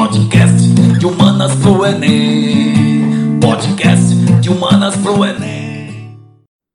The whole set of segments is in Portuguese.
Podcast de humanas pro Enem. Podcast de humanas pro Enem.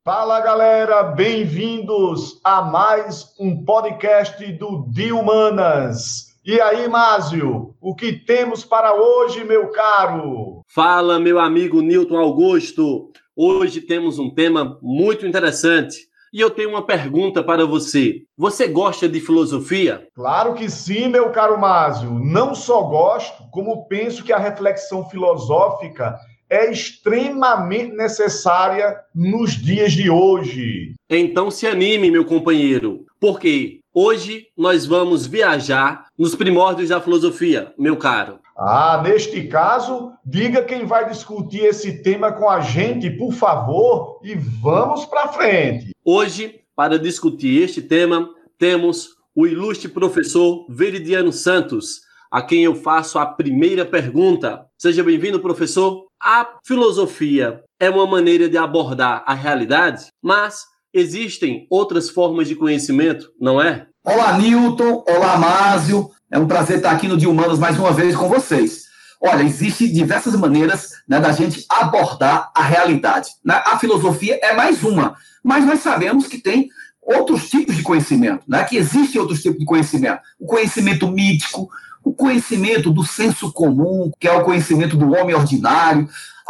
Fala galera, bem-vindos a mais um podcast do De Humanas. E aí, Másio, o que temos para hoje, meu caro? Fala, meu amigo Newton Augusto. Hoje temos um tema muito interessante. E eu tenho uma pergunta para você. Você gosta de filosofia? Claro que sim, meu caro Másio. Não só gosto, como penso que a reflexão filosófica é extremamente necessária nos dias de hoje. Então se anime, meu companheiro, porque hoje nós vamos viajar nos primórdios da filosofia, meu caro. Ah, neste caso, diga quem vai discutir esse tema com a gente, por favor, e vamos para frente. Hoje, para discutir este tema, temos o ilustre professor Veridiano Santos, a quem eu faço a primeira pergunta. Seja bem-vindo, professor. A filosofia é uma maneira de abordar a realidade, mas existem outras formas de conhecimento, não é? Olá, Newton. Olá, Másio. É um prazer estar aqui no Dia Humanos mais uma vez com vocês. Olha, existem diversas maneiras né, da gente abordar a realidade. Né? A filosofia é mais uma, mas nós sabemos que tem outros tipos de conhecimento, né? que existem outros tipos de conhecimento. O conhecimento mítico, o conhecimento do senso comum, que é o conhecimento do homem ordinário,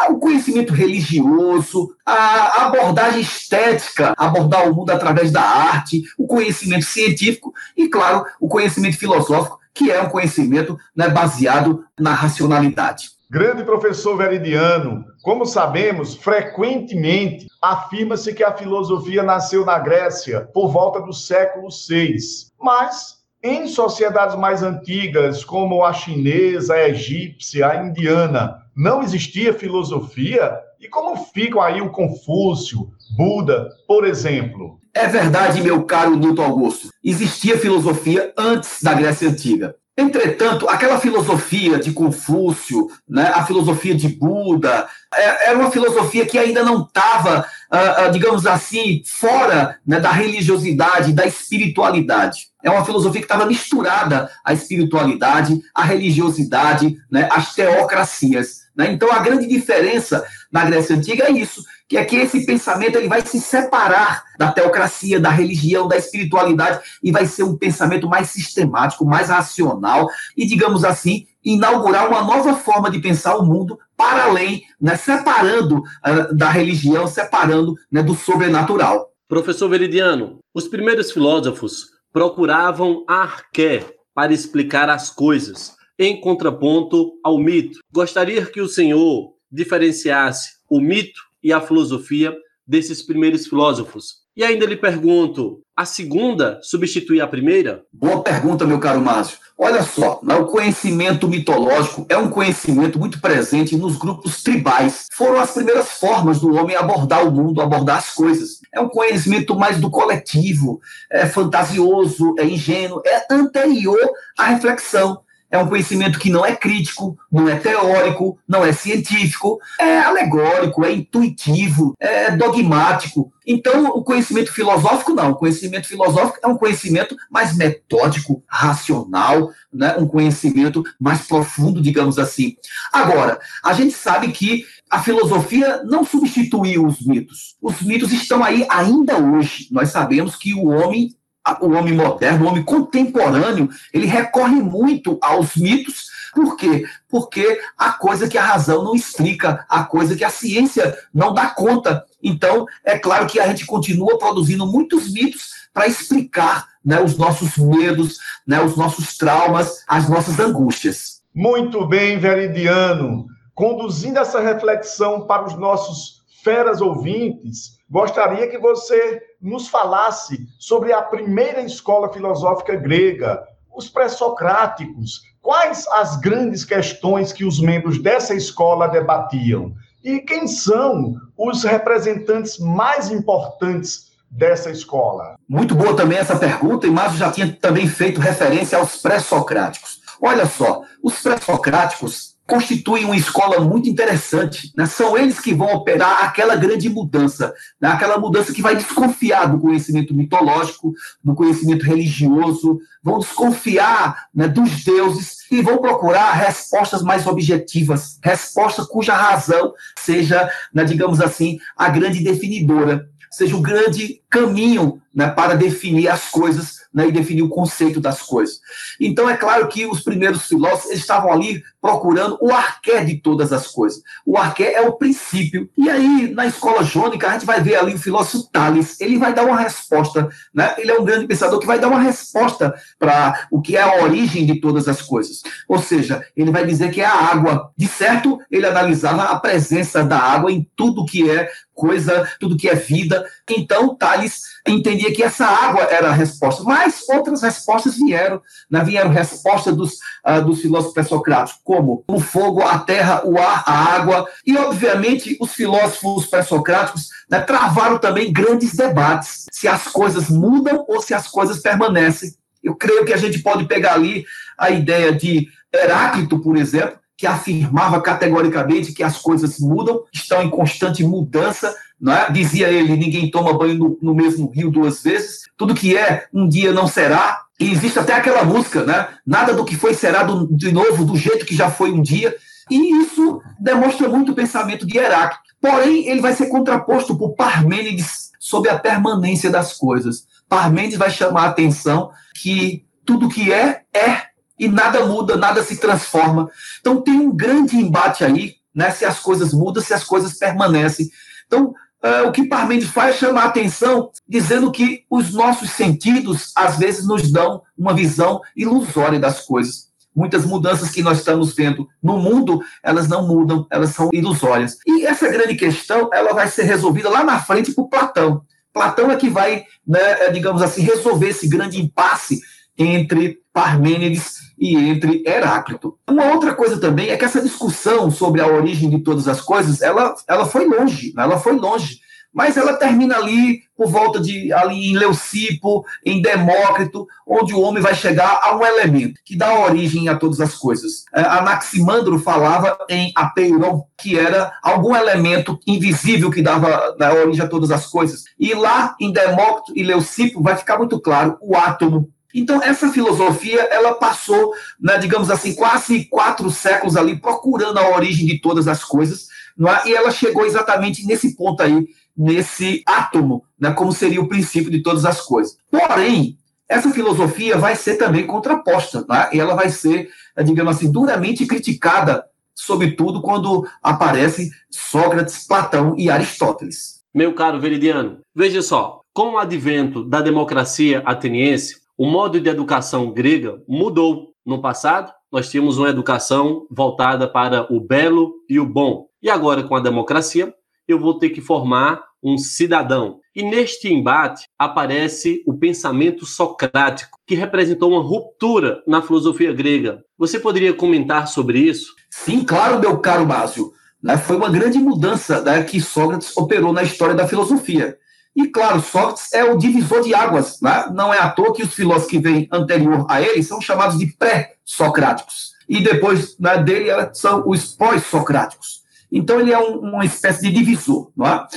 o conhecimento religioso, a abordagem estética, abordar o mundo através da arte, o conhecimento científico e, claro, o conhecimento filosófico, que é um conhecimento né, baseado na racionalidade. Grande professor Veridiano, como sabemos, frequentemente afirma-se que a filosofia nasceu na Grécia por volta do século VI, mas em sociedades mais antigas, como a chinesa, a egípcia, a indiana, não existia filosofia? E como ficam aí o Confúcio, Buda, por exemplo? É verdade, meu caro Newton Augusto. Existia filosofia antes da Grécia Antiga. Entretanto, aquela filosofia de Confúcio, né, a filosofia de Buda, é, era uma filosofia que ainda não estava, ah, ah, digamos assim, fora né, da religiosidade, da espiritualidade. É uma filosofia que estava misturada à espiritualidade, à religiosidade, né, às teocracias. Né? Então, a grande diferença na Grécia Antiga é isso, que é que esse pensamento ele vai se separar da teocracia, da religião, da espiritualidade, e vai ser um pensamento mais sistemático, mais racional, e, digamos assim, inaugurar uma nova forma de pensar o mundo para além, né, separando uh, da religião, separando né, do sobrenatural. Professor Veridiano, os primeiros filósofos procuravam a arqué para explicar as coisas em contraponto ao mito. Gostaria que o senhor diferenciasse o mito e a filosofia desses primeiros filósofos. E ainda lhe pergunto: a segunda substitui a primeira? Boa pergunta, meu caro Márcio. Olha só, né, o conhecimento mitológico é um conhecimento muito presente nos grupos tribais. Foram as primeiras formas do homem abordar o mundo, abordar as coisas. É um conhecimento mais do coletivo, é fantasioso, é ingênuo, é anterior à reflexão é um conhecimento que não é crítico, não é teórico, não é científico, é alegórico, é intuitivo, é dogmático. Então, o conhecimento filosófico não. O conhecimento filosófico é um conhecimento mais metódico, racional, né? um conhecimento mais profundo, digamos assim. Agora, a gente sabe que a filosofia não substituiu os mitos. Os mitos estão aí ainda hoje. Nós sabemos que o homem o homem moderno, o homem contemporâneo, ele recorre muito aos mitos. Por quê? Porque a coisa que a razão não explica, a coisa que a ciência não dá conta. Então, é claro que a gente continua produzindo muitos mitos para explicar né, os nossos medos, né, os nossos traumas, as nossas angústias. Muito bem, Veridiano. Conduzindo essa reflexão para os nossos feras ouvintes, gostaria que você nos falasse sobre a primeira escola filosófica grega, os pré-socráticos. Quais as grandes questões que os membros dessa escola debatiam? E quem são os representantes mais importantes dessa escola? Muito boa também essa pergunta, e Márcio já tinha também feito referência aos pré-socráticos. Olha só, os pré-socráticos constituem uma escola muito interessante. Né? São eles que vão operar aquela grande mudança, né? aquela mudança que vai desconfiar do conhecimento mitológico, do conhecimento religioso, vão desconfiar né, dos deuses e vão procurar respostas mais objetivas, respostas cuja razão seja, né, digamos assim, a grande definidora, seja o grande caminho né, para definir as coisas né, e definir o conceito das coisas. Então, é claro que os primeiros filósofos estavam ali procurando o arqué de todas as coisas. O arqué é o princípio. E aí, na escola jônica, a gente vai ver ali o filósofo Tales, ele vai dar uma resposta, né? ele é um grande pensador que vai dar uma resposta para o que é a origem de todas as coisas. Ou seja, ele vai dizer que é a água. De certo, ele analisava a presença da água em tudo que é coisa, tudo que é vida. Então, Tales entendia que essa água era a resposta. Mas outras respostas vieram, né? vieram respostas dos, uh, dos filósofos pré-socráticos, como o fogo, a terra, o ar, a água. E, obviamente, os filósofos pré-socráticos né, travaram também grandes debates se as coisas mudam ou se as coisas permanecem. Eu creio que a gente pode pegar ali a ideia de Heráclito, por exemplo, que afirmava categoricamente que as coisas mudam, estão em constante mudança, é? Dizia ele: ninguém toma banho no, no, mesmo rio duas vezes, tudo que é, um dia não será. E existe até aquela música, né? Nada do que foi será do, de novo, do jeito que já foi um dia. E isso demonstra muito o pensamento de Heráclito. Porém, ele vai ser contraposto por Parmênides sobre a permanência das coisas. Parmênides vai chamar a atenção que tudo que é, é e nada muda, nada se transforma. Então tem um grande embate aí, né? Se as coisas mudam, se as coisas permanecem. Então, uh, o que Parmênides faz é chamar a atenção, dizendo que os nossos sentidos, às vezes, nos dão uma visão ilusória das coisas. Muitas mudanças que nós estamos vendo no mundo, elas não mudam, elas são ilusórias. E essa grande questão, ela vai ser resolvida lá na frente por Platão. Platão é que vai, né, digamos assim, resolver esse grande impasse entre Parmênides e entre Heráclito. Uma outra coisa também é que essa discussão sobre a origem de todas as coisas, ela, ela foi longe, né? ela foi longe. Mas ela termina ali por volta de ali em Leucipo, em Demócrito, onde o homem vai chegar a um elemento que dá origem a todas as coisas. É, Anaximandro falava em apeiron, que era algum elemento invisível que dava né, origem a todas as coisas. E lá em Demócrito e Leucipo vai ficar muito claro o átomo então, essa filosofia, ela passou, né, digamos assim, quase quatro séculos ali procurando a origem de todas as coisas, é? e ela chegou exatamente nesse ponto aí, nesse átomo, né, como seria o princípio de todas as coisas. Porém, essa filosofia vai ser também contraposta, é? e ela vai ser, digamos assim, duramente criticada, sobretudo quando aparecem Sócrates, Platão e Aristóteles. Meu caro Veridiano, veja só, com o advento da democracia ateniense, o modo de educação grega mudou. No passado, nós tínhamos uma educação voltada para o belo e o bom. E agora, com a democracia, eu vou ter que formar um cidadão. E neste embate aparece o pensamento socrático, que representou uma ruptura na filosofia grega. Você poderia comentar sobre isso? Sim, claro, meu caro Márcio. Né, foi uma grande mudança né, que Sócrates operou na história da filosofia. E, claro, Sócrates é o divisor de águas. Né? Não é à toa que os filósofos que vêm anterior a ele são chamados de pré-socráticos. E depois né, dele são os pós-socráticos. Então, ele é um, uma espécie de divisor. Não é?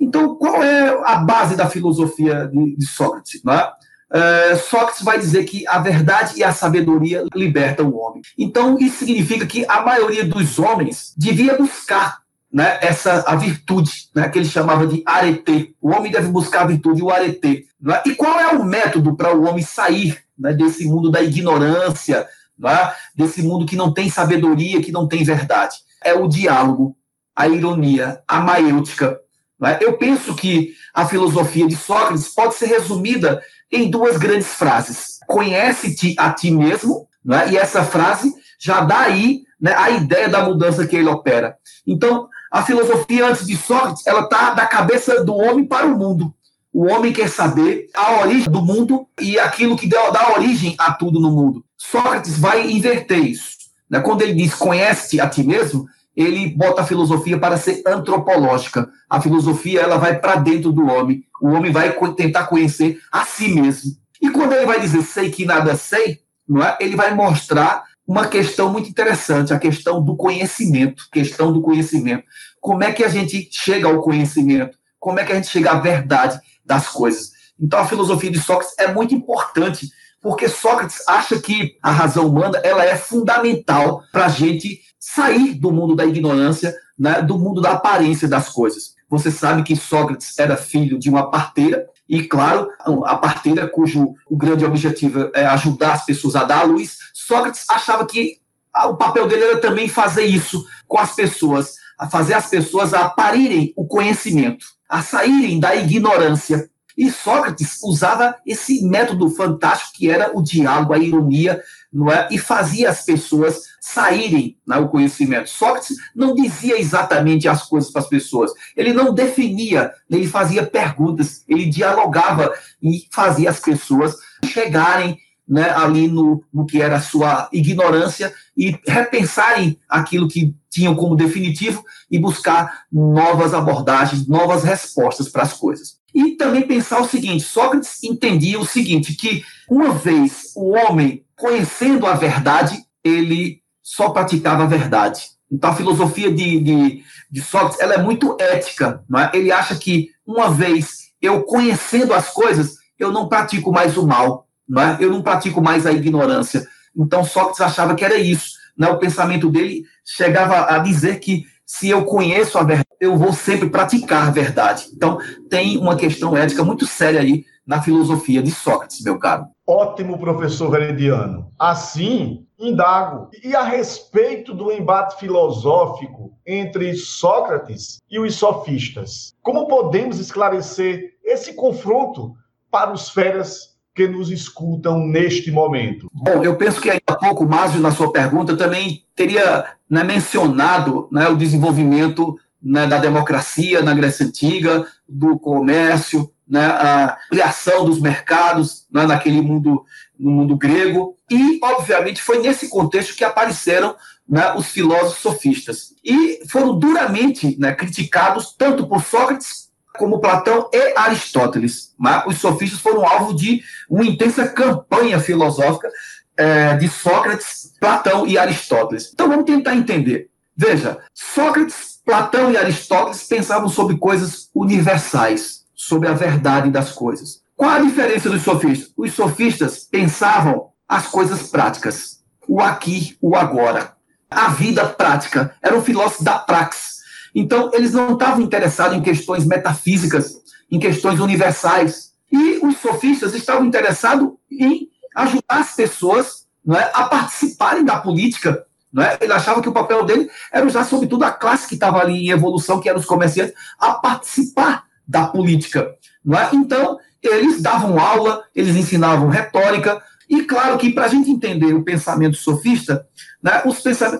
Então, qual é a base da filosofia de, de Sócrates? Não é? Uh, Sócrates vai dizer que a verdade e a sabedoria libertam o homem. Então, isso significa que a maioria dos homens devia buscar né, essa a virtude, né, que ele chamava de arete. O homem deve buscar a virtude, o arete. Né? E qual é o método para o homem sair né, desse mundo da ignorância, né, desse mundo que não tem sabedoria, que não tem verdade? É o diálogo, a ironia, a maêutica. Né? Eu penso que a filosofia de Sócrates pode ser resumida em duas grandes frases: conhece-te a ti mesmo, né? e essa frase já dá aí né, a ideia da mudança que ele opera. Então, a filosofia antes de Sócrates, ela está da cabeça do homem para o mundo. O homem quer saber a origem do mundo e aquilo que dá origem a tudo no mundo. Sócrates vai inverter isso. Né? Quando ele diz conhece a ti mesmo, ele bota a filosofia para ser antropológica. A filosofia ela vai para dentro do homem. O homem vai tentar conhecer a si mesmo. E quando ele vai dizer sei que nada sei, não é? ele vai mostrar uma questão muito interessante, a questão do conhecimento, questão do conhecimento. Como é que a gente chega ao conhecimento? Como é que a gente chega à verdade das coisas? Então a filosofia de Sócrates é muito importante, porque Sócrates acha que a razão humana ela é fundamental para a gente sair do mundo da ignorância, né, do mundo da aparência das coisas. Você sabe que Sócrates era filho de uma parteira, e, claro, a parteira, cujo o grande objetivo é ajudar as pessoas a dar à luz, Sócrates achava que o papel dele era também fazer isso com as pessoas, a fazer as pessoas a parirem o conhecimento, a saírem da ignorância. E Sócrates usava esse método fantástico que era o diálogo, a ironia, não é? e fazia as pessoas saírem né, o conhecimento. Sócrates não dizia exatamente as coisas para as pessoas, ele não definia, ele fazia perguntas, ele dialogava e fazia as pessoas chegarem né, ali no, no que era a sua ignorância e repensarem aquilo que tinham como definitivo e buscar novas abordagens, novas respostas para as coisas. E também pensar o seguinte: Sócrates entendia o seguinte, que uma vez o homem conhecendo a verdade, ele só praticava a verdade. Então a filosofia de, de, de Sócrates ela é muito ética. Não é? Ele acha que uma vez eu conhecendo as coisas, eu não pratico mais o mal não é? eu não pratico mais a ignorância. Então Sócrates achava que era isso. Né? O pensamento dele chegava a dizer que se eu conheço a verdade, eu vou sempre praticar a verdade. Então tem uma questão ética muito séria aí na filosofia de Sócrates, meu caro. Ótimo, professor Veridiano. Assim, indago. E a respeito do embate filosófico entre Sócrates e os sofistas, como podemos esclarecer esse confronto para os feras que nos escutam neste momento? Bom, eu penso que há pouco, Márcio, na sua pergunta, também teria né, mencionado né, o desenvolvimento né, da democracia na Grécia Antiga, do comércio, né, a criação dos mercados né, naquele mundo, no mundo grego. E, obviamente, foi nesse contexto que apareceram né, os filósofos sofistas. E foram duramente né, criticados tanto por Sócrates como Platão e Aristóteles. Mas os sofistas foram alvo de uma intensa campanha filosófica é, de Sócrates, Platão e Aristóteles. Então vamos tentar entender. Veja, Sócrates, Platão e Aristóteles pensavam sobre coisas universais, sobre a verdade das coisas. Qual a diferença dos sofistas? Os sofistas pensavam as coisas práticas, o aqui, o agora. A vida prática. Eram filósofos da praxis então, eles não estavam interessados em questões metafísicas, em questões universais. E os sofistas estavam interessados em ajudar as pessoas não é, a participarem da política. É? Ele achava que o papel dele era usar, sobretudo, a classe que estava ali em evolução, que eram os comerciantes, a participar da política. É? Então, eles davam aula, eles ensinavam retórica, e claro que para a gente entender o pensamento sofista, né,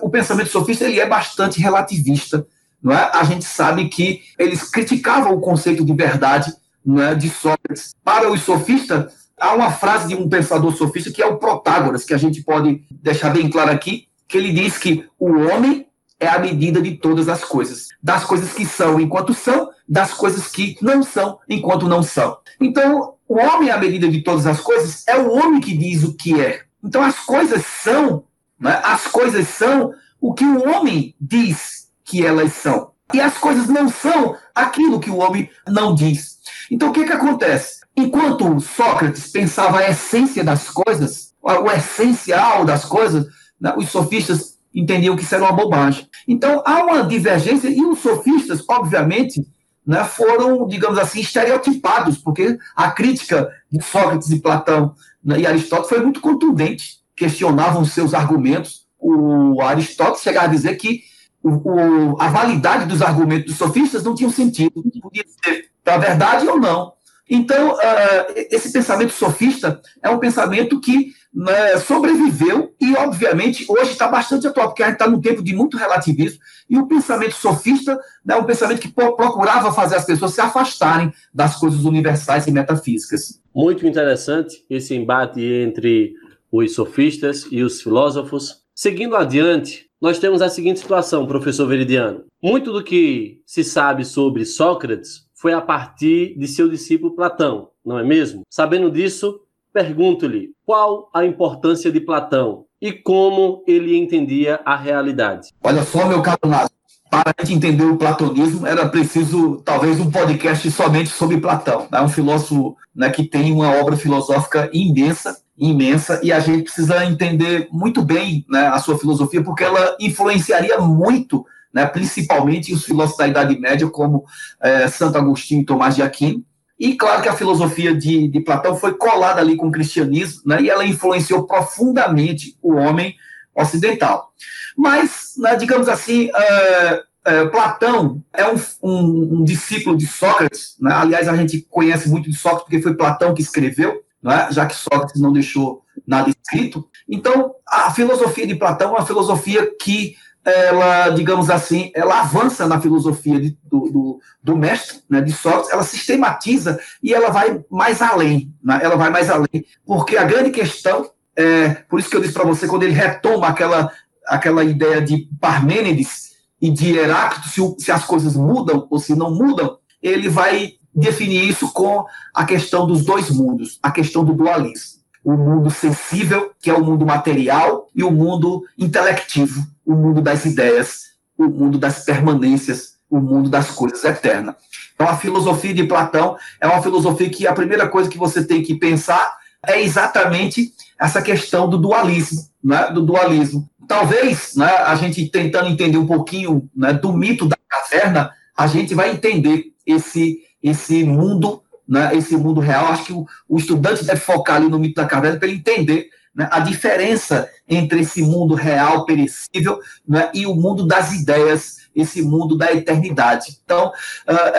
o pensamento sofista ele é bastante relativista não é? a gente sabe que eles criticavam o conceito de verdade não é? de Sócrates. Para os sofistas, há uma frase de um pensador sofista que é o Protágoras, que a gente pode deixar bem claro aqui, que ele diz que o homem é a medida de todas as coisas, das coisas que são enquanto são, das coisas que não são enquanto não são. Então, o homem é a medida de todas as coisas, é o homem que diz o que é. Então, as coisas são, né? as coisas são o que o homem diz que elas são. E as coisas não são aquilo que o homem não diz. Então o que, que acontece? Enquanto Sócrates pensava a essência das coisas, o essencial das coisas, né, os sofistas entendiam que isso era uma bobagem. Então há uma divergência, e os sofistas, obviamente, né, foram, digamos assim, estereotipados, porque a crítica de Sócrates e Platão né, e Aristóteles foi muito contundente, questionavam seus argumentos. O Aristóteles chegava a dizer que o, a validade dos argumentos dos sofistas não tinha sentido, podia ser para verdade ou não. Então, uh, esse pensamento sofista é um pensamento que né, sobreviveu e, obviamente, hoje está bastante atual, porque a gente está num tempo de muito relativismo, e o pensamento sofista né, é um pensamento que procurava fazer as pessoas se afastarem das coisas universais e metafísicas. Muito interessante esse embate entre os sofistas e os filósofos. Seguindo adiante, nós temos a seguinte situação, professor Veridiano. Muito do que se sabe sobre Sócrates foi a partir de seu discípulo Platão, não é mesmo? Sabendo disso, pergunto-lhe qual a importância de Platão e como ele entendia a realidade. Olha só, meu caro Nath, para a gente entender o platonismo, era preciso talvez um podcast somente sobre Platão. É né? um filósofo né, que tem uma obra filosófica imensa, imensa, e a gente precisa entender muito bem né, a sua filosofia, porque ela influenciaria muito, né, principalmente os filósofos da Idade Média, como é, Santo Agostinho e Tomás de Aquino. E claro que a filosofia de, de Platão foi colada ali com o cristianismo, né, e ela influenciou profundamente o homem ocidental. Mas, né, digamos assim, uh, uh, Platão é um, um, um, discípulo de Sócrates. Né? Aliás, a gente conhece muito de Sócrates porque foi Platão que escreveu, né? já que Sócrates não deixou nada escrito. Então, a filosofia de Platão é uma filosofia que ela, digamos assim, ela avança na filosofia de, do, do, do, mestre, né, de Sócrates, ela sistematiza e ela vai mais além, né, ela vai mais além, porque a grande questão é, por isso que eu disse para você, quando ele retoma aquela, aquela ideia de Parmênides e de Heráclito, se, se as coisas mudam ou se não mudam, ele vai definir isso com a questão dos dois mundos, a questão do dualismo. O mundo sensível, que é o mundo material, e o mundo intelectivo, o mundo das ideias, o mundo das permanências, o mundo das coisas eternas. Então, a filosofia de Platão é uma filosofia que a primeira coisa que você tem que pensar é exatamente essa questão do dualismo, né, do dualismo. Talvez, né, a gente tentando entender um pouquinho né, do mito da caverna, a gente vai entender esse esse mundo, né, esse mundo real. Acho que o, o estudante deve focar ali no mito da caverna para entender né, a diferença entre esse mundo real, perecível, né, e o mundo das ideias, esse mundo da eternidade. Então,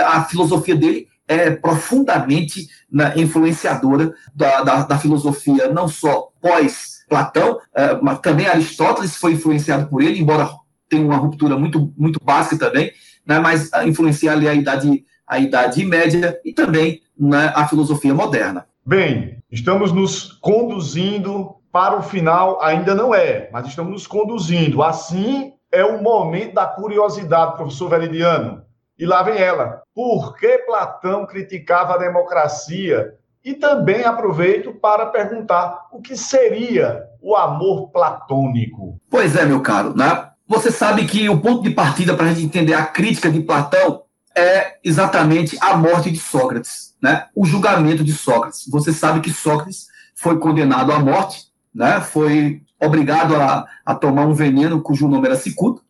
a filosofia dele é profundamente né, influenciadora da, da, da, filosofia, não só pós-Platão, é, mas também Aristóteles foi influenciado por ele, embora tenha uma ruptura muito, muito básica também, né, mas influencia ali a idade, a idade média e também né, a filosofia moderna. Bem, estamos nos conduzindo para o final, ainda não é, mas estamos nos conduzindo. Assim é o momento da curiosidade, professor Veridiano. E lá vem ela. Por que Platão criticava a democracia? E também aproveito para perguntar o que seria o amor platônico. Pois é, meu caro, né? Você sabe que o ponto de partida para a gente entender a crítica de Platão é exatamente a morte de Sócrates, né? O julgamento de Sócrates. Você sabe que Sócrates foi condenado à morte, né? Foi obrigado a, a tomar um veneno cujo nome era cicuta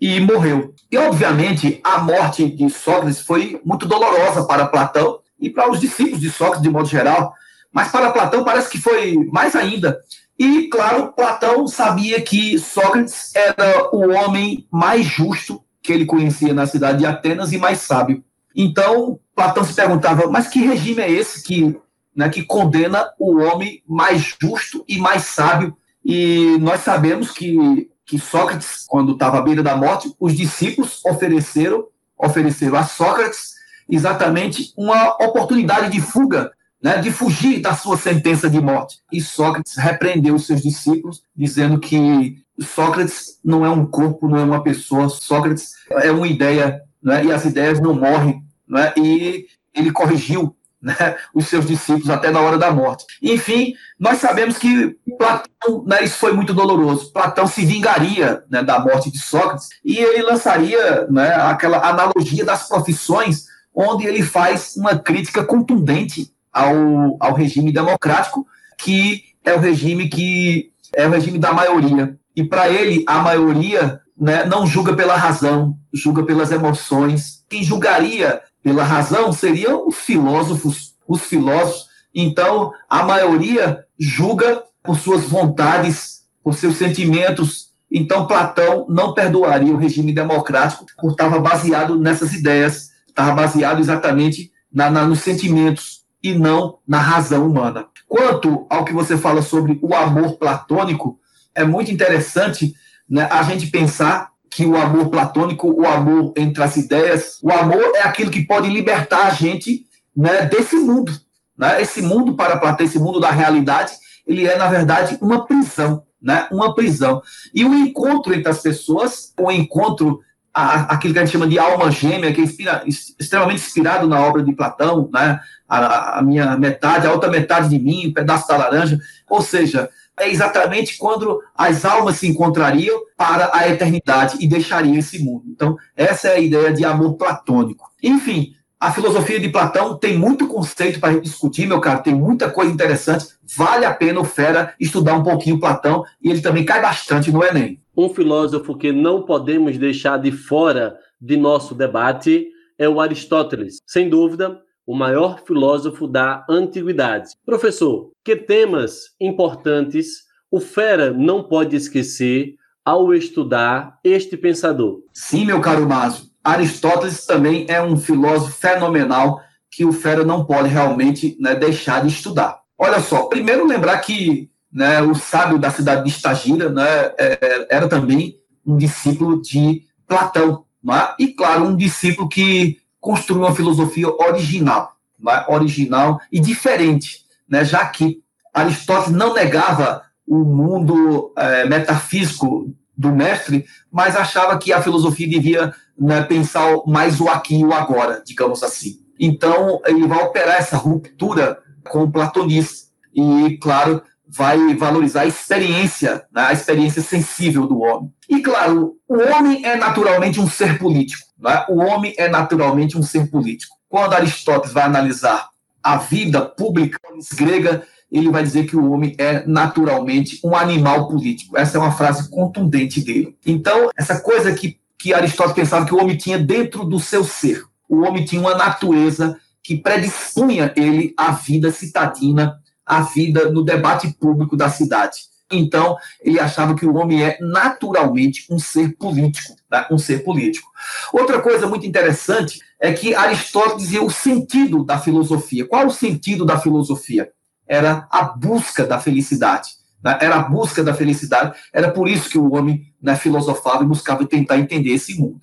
e morreu. E, obviamente, a morte de Sócrates foi muito dolorosa para Platão e para os discípulos de Sócrates, de modo geral, mas para Platão parece que foi mais ainda. E, claro, Platão sabia que Sócrates era o homem mais justo que ele conhecia na cidade de Atenas e mais sábio. Então, Platão se perguntava, mas que regime é esse que, né, que condena o homem mais justo e mais sábio? E nós sabemos que que Sócrates, quando estava à beira da morte, os discípulos ofereceram, ofereceram a Sócrates exatamente uma oportunidade de fuga, né, de fugir da sua sentença de morte. E Sócrates repreendeu os seus discípulos, dizendo que Sócrates não é um corpo, não é uma pessoa, Sócrates é uma ideia, né, e as ideias não morrem. Né, e ele corrigiu né, os seus discípulos até na hora da morte. Enfim, nós sabemos que Platão, né, isso foi muito doloroso. Platão se vingaria né, da morte de Sócrates e ele lançaria né, aquela analogia das profissões, onde ele faz uma crítica contundente ao, ao regime democrático, que é o regime que é o regime da maioria. E para ele, a maioria né, não julga pela razão, julga pelas emoções. Quem julgaria pela razão seriam os filósofos, os filósofos. Então, a maioria julga por suas vontades, por seus sentimentos. Então, Platão não perdoaria o regime democrático por estava baseado nessas ideias, estava baseado exatamente na, na, nos sentimentos e não na razão humana. Quanto ao que você fala sobre o amor platônico, é muito interessante né, a gente pensar que o amor platônico, o amor entre as ideias, o amor é aquilo que pode libertar a gente né, desse mundo. Né? Esse mundo para Platão, esse mundo da realidade, ele é, na verdade, uma prisão. Né? Uma prisão. E o encontro entre as pessoas, o encontro, aquilo que a gente chama de alma gêmea, que é inspira, extremamente inspirado na obra de Platão, né? a, a minha metade, a outra metade de mim, um pedaço da laranja. Ou seja, é exatamente quando as almas se encontrariam para a eternidade e deixariam esse mundo. Então, essa é a ideia de amor platônico. Enfim, a filosofia de Platão tem muito conceito para discutir, meu caro, tem muita coisa interessante. Vale a pena o Fera estudar um pouquinho Platão e ele também cai bastante no Enem. Um filósofo que não podemos deixar de fora de nosso debate é o Aristóteles. Sem dúvida, o maior filósofo da antiguidade. Professor, que temas importantes o Fera não pode esquecer ao estudar este pensador? Sim, meu caro Márcio. Aristóteles também é um filósofo fenomenal que o Fera não pode realmente né, deixar de estudar. Olha só, primeiro lembrar que né, o sábio da cidade de Estagira né, é, era também um discípulo de Platão, né? e claro, um discípulo que construir uma filosofia original, né? original e diferente, né? já que Aristóteles não negava o mundo é, metafísico do mestre, mas achava que a filosofia devia né, pensar mais o aqui e o agora, digamos assim. Então, ele vai operar essa ruptura com o platonismo e, claro, vai valorizar a experiência, né, a experiência sensível do homem. E, claro, o homem é naturalmente um ser político. Né? O homem é naturalmente um ser político. Quando Aristóteles vai analisar a vida pública grega, ele vai dizer que o homem é naturalmente um animal político. Essa é uma frase contundente dele. Então, essa coisa que, que Aristóteles pensava que o homem tinha dentro do seu ser. O homem tinha uma natureza que predispunha ele à vida citadina, à vida no debate público da cidade. Então, ele achava que o homem é naturalmente um ser político, tá? um ser político. Outra coisa muito interessante é que Aristóteles dizia o sentido da filosofia. Qual o sentido da filosofia? Era a busca da felicidade. Né? Era a busca da felicidade. Era por isso que o homem né, filosofava e buscava tentar entender esse mundo.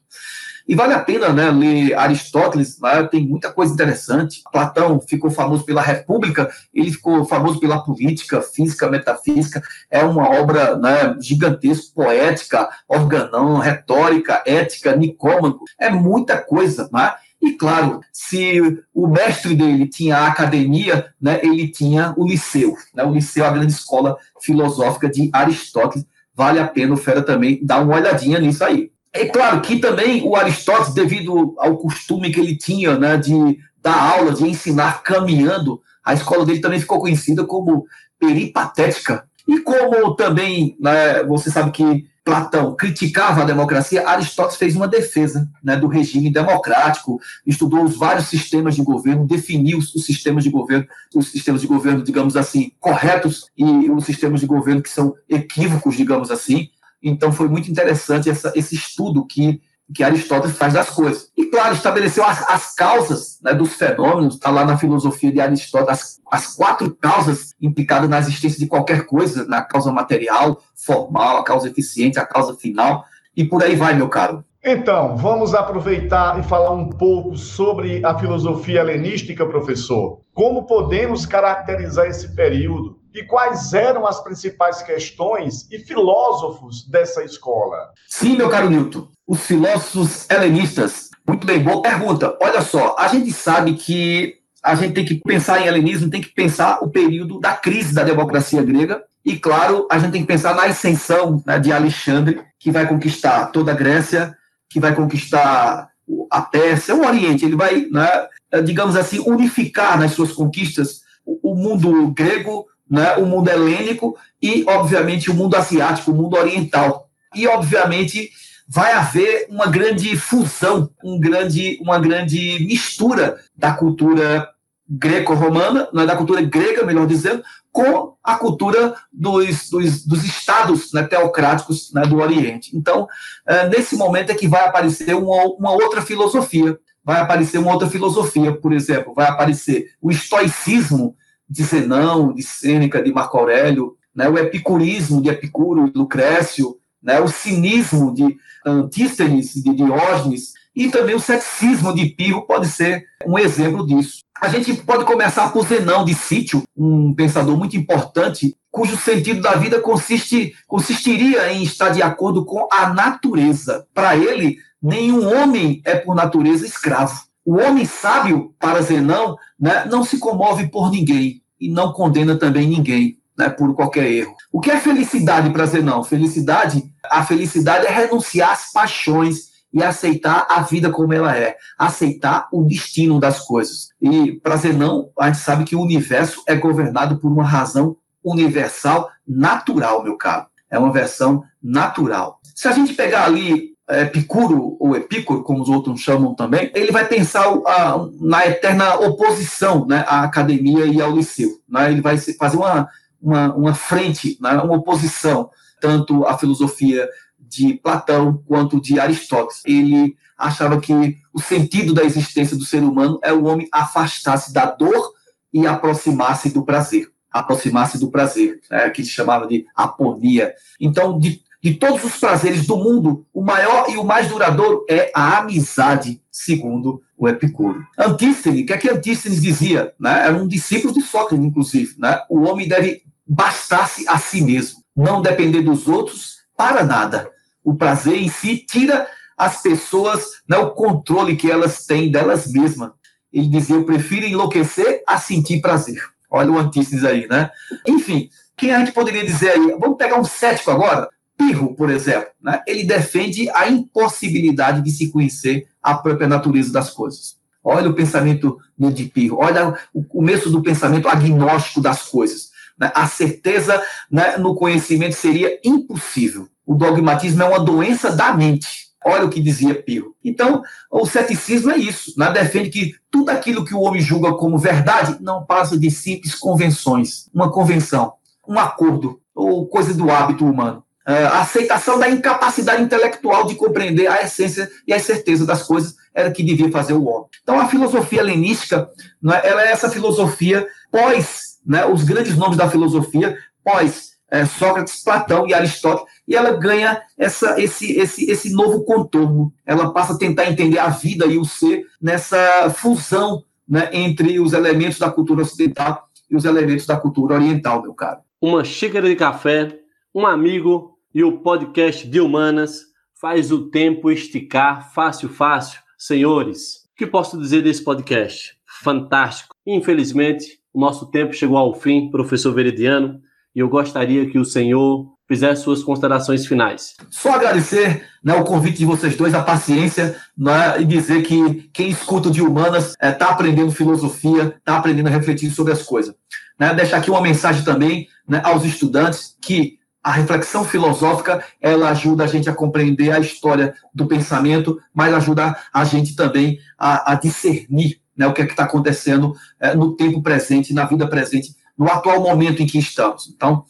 E vale a pena né, ler Aristóteles, lá tem muita coisa interessante. Platão ficou famoso pela República, ele ficou famoso pela política, física, metafísica. É uma obra né, gigantesca, poética, organão, retórica, ética, nicômago. É muita coisa. Né? E claro, se o mestre dele tinha a academia, né, ele tinha o liceu. Né, o liceu é a grande escola filosófica de Aristóteles. Vale a pena o Fera também dar uma olhadinha nisso aí. É claro que também o Aristóteles, devido ao costume que ele tinha né, de dar aula, de ensinar caminhando, a escola dele também ficou conhecida como peripatética. E como também né, você sabe que Platão criticava a democracia, Aristóteles fez uma defesa né, do regime democrático, estudou os vários sistemas de governo, definiu os sistemas de governo, os sistemas de governo, digamos assim, corretos e os sistemas de governo que são equívocos, digamos assim. Então foi muito interessante essa, esse estudo que, que Aristóteles faz das coisas. E, claro, estabeleceu as, as causas né, dos fenômenos, está lá na filosofia de Aristóteles, as, as quatro causas implicadas na existência de qualquer coisa, na causa material, formal, a causa eficiente, a causa final, e por aí vai, meu caro. Então, vamos aproveitar e falar um pouco sobre a filosofia helenística, professor. Como podemos caracterizar esse período? E quais eram as principais questões e filósofos dessa escola? Sim, meu caro Newton, os filósofos helenistas. Muito bem, boa pergunta. Olha só, a gente sabe que a gente tem que pensar em helenismo, tem que pensar o período da crise da democracia grega. E, claro, a gente tem que pensar na ascensão né, de Alexandre, que vai conquistar toda a Grécia, que vai conquistar a Pérsia, o Oriente. Ele vai, né, digamos assim, unificar nas suas conquistas o mundo grego, né, o mundo helênico e, obviamente, o mundo asiático, o mundo oriental. E, obviamente, vai haver uma grande fusão, um grande, uma grande mistura da cultura greco-romana, é da cultura grega, melhor dizendo, com a cultura dos, dos, dos estados né, teocráticos né, do Oriente. Então, é, nesse momento é que vai aparecer uma, uma outra filosofia. Vai aparecer uma outra filosofia, por exemplo, vai aparecer o estoicismo, de Zenão, de Sêneca, de Marco Aurélio, né, o epicurismo de Epicuro e Lucrécio, né, o cinismo de Antístenes, de Diógenes, e também o ceticismo de Pirro pode ser um exemplo disso. A gente pode começar por Zenão de Sítio, um pensador muito importante, cujo sentido da vida consiste, consistiria em estar de acordo com a natureza. Para ele, nenhum homem é por natureza escravo. O homem sábio, para Zenão, né, não se comove por ninguém e não condena também ninguém. né, por qualquer erro. O que é felicidade e prazer não? Felicidade, a felicidade é renunciar às paixões e aceitar a vida como ela é, aceitar o destino das coisas. E prazer não, a gente sabe que o universo é governado por uma razão universal natural, meu caro. É uma versão natural. Se a gente pegar ali Epicuro, ou Epicuro, como os outros chamam também, ele vai pensar a, na eterna oposição né, à academia e ao liceu. Né? Ele vai fazer uma, uma, uma frente, né, uma oposição, tanto à filosofia de Platão quanto de Aristóteles. Ele achava que o sentido da existência do ser humano é o homem afastar-se da dor e aproximar-se do prazer. Aproximar-se do prazer, né, que se chamava de aponia. Então, de, de todos os prazeres do mundo, o maior e o mais duradouro é a amizade, segundo o Epicuro. Antístenes, o que é que Antístenes dizia? Né? Era um discípulo de Sócrates, inclusive. Né? O homem deve bastar-se a si mesmo, não depender dos outros para nada o prazer em si tira as pessoas né, o controle que elas têm delas mesmas. Ele dizia: Eu prefiro enlouquecer a sentir prazer. Olha o antíteses aí, né? Enfim, quem a gente poderia dizer aí? Vamos pegar um cético agora. Pirro, por exemplo, né? ele defende a impossibilidade de se conhecer a própria natureza das coisas. Olha o pensamento de Pirro, olha o começo do pensamento agnóstico das coisas. Né? A certeza né, no conhecimento seria impossível. O dogmatismo é uma doença da mente. Olha o que dizia Pio. Então, o ceticismo é isso. Né? Defende que tudo aquilo que o homem julga como verdade não passa de simples convenções. Uma convenção, um acordo, ou coisa do hábito humano. É, a aceitação da incapacidade intelectual de compreender a essência e a certeza das coisas era que devia fazer o homem. Então, a filosofia helenística, né, ela é essa filosofia pós né, os grandes nomes da filosofia, pós é, Sócrates, Platão e Aristóteles, e ela ganha essa, esse, esse, esse novo contorno. Ela passa a tentar entender a vida e o ser nessa fusão né, entre os elementos da cultura ocidental e os elementos da cultura oriental, meu caro. Uma xícara de café, um amigo e o podcast de Humanas faz o tempo esticar fácil, fácil. Senhores, o que posso dizer desse podcast? Fantástico. Infelizmente, o nosso tempo chegou ao fim, professor Veridiano e eu gostaria que o senhor fizesse suas considerações finais. Só agradecer né, o convite de vocês dois, a paciência, né, e dizer que quem escuta de humanas está é, tá aprendendo filosofia, está aprendendo a refletir sobre as coisas. Né, deixar aqui uma mensagem também né, aos estudantes que a reflexão filosófica ela ajuda a gente a compreender a história do pensamento, mas ajuda a gente também a, a discernir né, o que é está acontecendo é, no tempo presente, na vida presente no atual momento em que estamos. Então,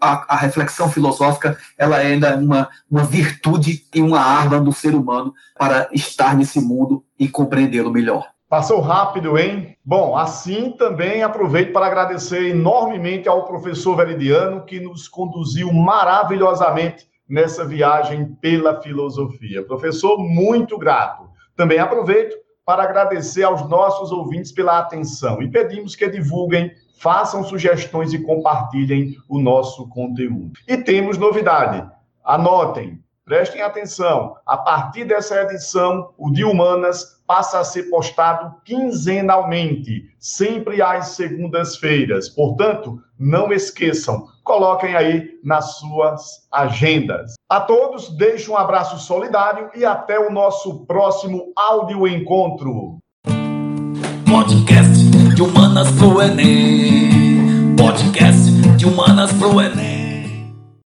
a, a reflexão filosófica ela é ainda uma, uma virtude e uma arma do ser humano para estar nesse mundo e compreendê-lo melhor. Passou rápido, hein? Bom, assim também aproveito para agradecer enormemente ao professor Veridiano, que nos conduziu maravilhosamente nessa viagem pela filosofia. Professor, muito grato. Também aproveito para agradecer aos nossos ouvintes pela atenção e pedimos que divulguem façam sugestões e compartilhem o nosso conteúdo. E temos novidade. Anotem, prestem atenção. A partir dessa edição, o de Humanas passa a ser postado quinzenalmente, sempre às segundas-feiras. Portanto, não esqueçam, coloquem aí nas suas agendas. A todos, deixo um abraço solidário e até o nosso próximo áudio encontro. Podcast de Humanas pro Enem. Podcast de Humanas pro Enem.